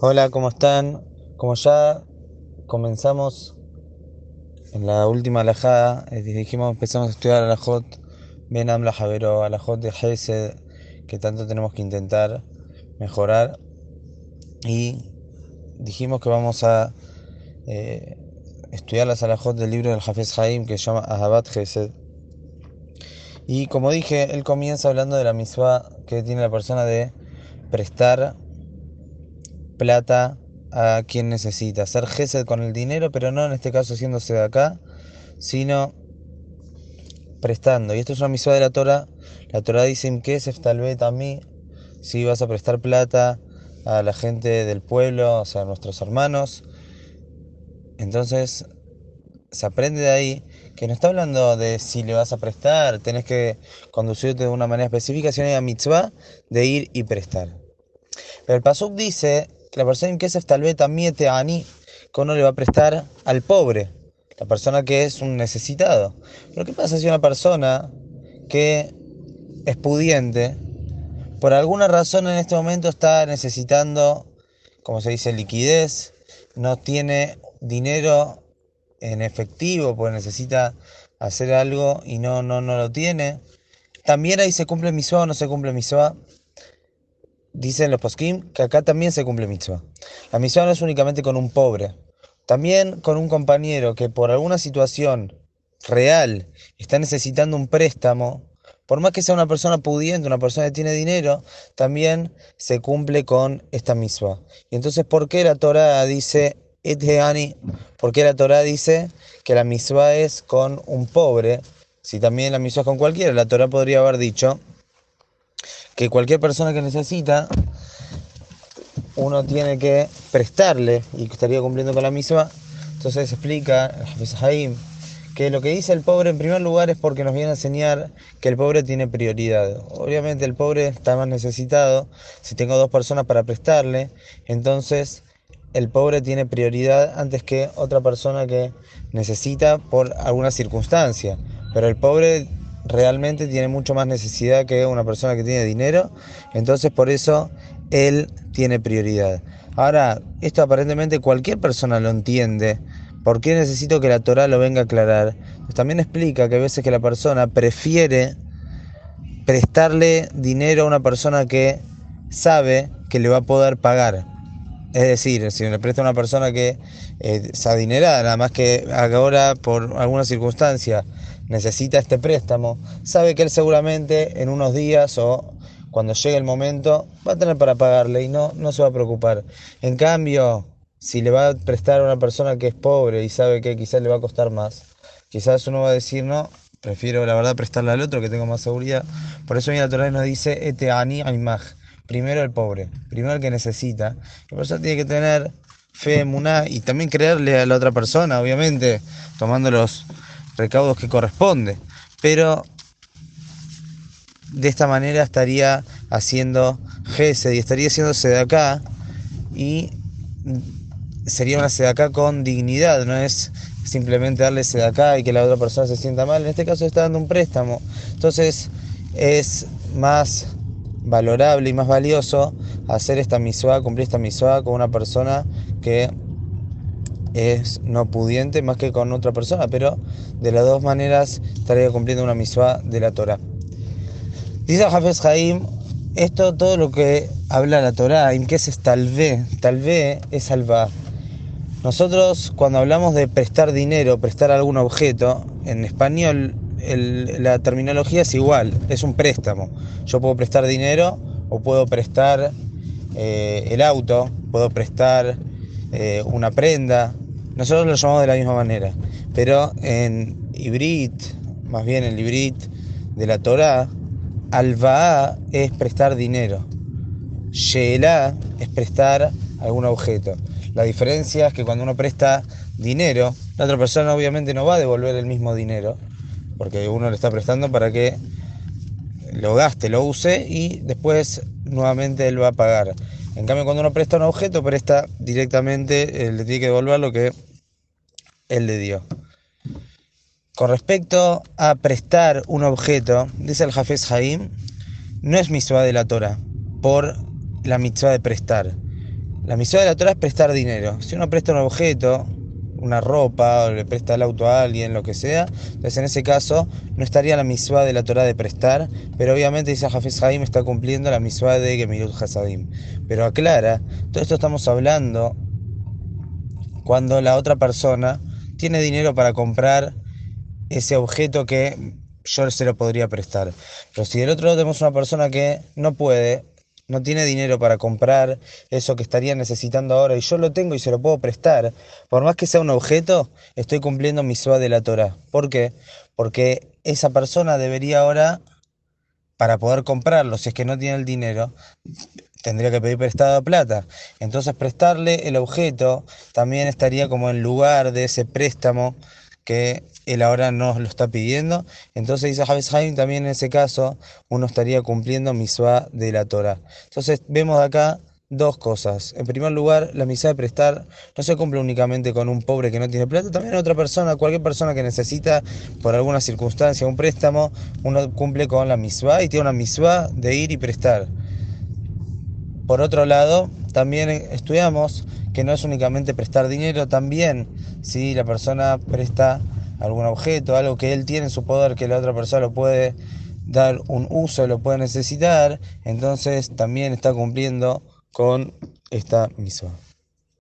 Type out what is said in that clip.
Hola, ¿cómo están? Como ya comenzamos en la última alajada, eh, dijimos empezamos a estudiar alajot Ben Amla Javero, alajot de Hesed, que tanto tenemos que intentar mejorar. Y dijimos que vamos a eh, estudiar las alajot del libro del Hafez Haim que se llama Ahabat Hesed. Y como dije, él comienza hablando de la misma que tiene la persona de prestar plata a quien necesita. Hacer gesed con el dinero, pero no en este caso haciéndose de acá, sino prestando. Y esto es una misión de la Torah. La Torah dice que es tal vez a mí, si vas a prestar plata a la gente del pueblo, o sea, a nuestros hermanos. Entonces, se aprende de ahí que no está hablando de si le vas a prestar, tenés que conducirte de una manera específica, sino hay mitzvah de ir y prestar. Pero el Pasuk dice la persona en tal vez también te ani, que uno le va a prestar al pobre, la persona que es un necesitado. Pero ¿qué pasa si una persona que es pudiente, por alguna razón en este momento está necesitando, como se dice, liquidez, no tiene dinero en efectivo, porque necesita hacer algo y no, no, no lo tiene? También ahí se cumple mi o no se cumple mi dicen los poskim que acá también se cumple mitzvah. La mitzvah no es únicamente con un pobre, también con un compañero que por alguna situación real está necesitando un préstamo, por más que sea una persona pudiente, una persona que tiene dinero, también se cumple con esta misma. Y entonces, ¿por qué la Torah dice, Eteani? ¿Por qué la Torah dice que la misma es con un pobre? Si también la misma es con cualquiera, la Torah podría haber dicho, que cualquier persona que necesita, uno tiene que prestarle y estaría cumpliendo con la misma. Entonces explica Jaim que lo que dice el pobre en primer lugar es porque nos viene a enseñar que el pobre tiene prioridad. Obviamente el pobre está más necesitado. Si tengo dos personas para prestarle, entonces el pobre tiene prioridad antes que otra persona que necesita por alguna circunstancia. Pero el pobre realmente tiene mucho más necesidad que una persona que tiene dinero, entonces por eso él tiene prioridad. Ahora, esto aparentemente cualquier persona lo entiende. ¿Por qué necesito que la Torah lo venga a aclarar? Pues también explica que a veces que la persona prefiere prestarle dinero a una persona que sabe que le va a poder pagar. Es decir, si le presta a una persona que eh, es adinerada, nada más que ahora por alguna circunstancia necesita este préstamo, sabe que él seguramente en unos días o cuando llegue el momento va a tener para pagarle y no, no se va a preocupar. En cambio, si le va a prestar a una persona que es pobre y sabe que quizás le va a costar más, quizás uno va a decir, no, prefiero la verdad prestarle al otro que tengo más seguridad. Por eso la Torah nos dice, ete ani aimaj, primero el pobre, primero el que necesita. La persona tiene que tener fe, muná y también creerle a la otra persona, obviamente, tomando los recaudos que corresponde. Pero de esta manera estaría haciendo GESED y estaría haciéndose de acá y sería una acá con dignidad, no es simplemente darle acá y que la otra persona se sienta mal. En este caso está dando un préstamo. Entonces es más valorable y más valioso hacer esta misua, cumplir esta misua con una persona que es no pudiente más que con otra persona, pero de las dos maneras estaría cumpliendo una misua de la Torah. Dice Hafez Haim, esto todo lo que habla la Torah, en qué es tal vez, tal vez es salvar. Nosotros cuando hablamos de prestar dinero, prestar algún objeto, en español la terminología es igual, es un préstamo. Yo puedo prestar dinero o puedo prestar eh, el auto, puedo prestar eh, una prenda. Nosotros lo llamamos de la misma manera. Pero en Ibrit, más bien en el Ibrit de la Torah, Albaá es prestar dinero. Sheelá es prestar algún objeto. La diferencia es que cuando uno presta dinero, la otra persona obviamente no va a devolver el mismo dinero, porque uno le está prestando para que lo gaste, lo use y después nuevamente él va a pagar. En cambio, cuando uno presta un objeto, presta directamente, eh, le tiene que devolver lo que él le dio. Con respecto a prestar un objeto, dice el Jafes Haim, no es mitzvah de la Torah, por la mitzvah de prestar. La misión de la Torah es prestar dinero. Si uno presta un objeto, una ropa, o le presta el auto a alguien, lo que sea, entonces en ese caso no estaría la misma de la Torah de prestar, pero obviamente dice Hafiz Haim está cumpliendo la misma de Gemirut Hasadim. Pero aclara, todo esto estamos hablando cuando la otra persona tiene dinero para comprar ese objeto que yo se lo podría prestar. Pero si del otro lado tenemos una persona que no puede, no tiene dinero para comprar eso que estaría necesitando ahora y yo lo tengo y se lo puedo prestar, por más que sea un objeto, estoy cumpliendo mi suave de la Torah. ¿Por qué? Porque esa persona debería ahora, para poder comprarlo, si es que no tiene el dinero, tendría que pedir prestado plata. Entonces prestarle el objeto también estaría como en lugar de ese préstamo que él ahora nos lo está pidiendo. Entonces dice Javes Haim, también en ese caso uno estaría cumpliendo misua de la Torah. Entonces vemos acá dos cosas. En primer lugar, la misa de prestar no se cumple únicamente con un pobre que no tiene plata, también otra persona, cualquier persona que necesita por alguna circunstancia un préstamo, uno cumple con la misua y tiene una misua de ir y prestar. Por otro lado, también estudiamos que no es únicamente prestar dinero, también si la persona presta algún objeto, algo que él tiene en su poder, que la otra persona lo puede dar un uso, lo puede necesitar, entonces también está cumpliendo con esta misma.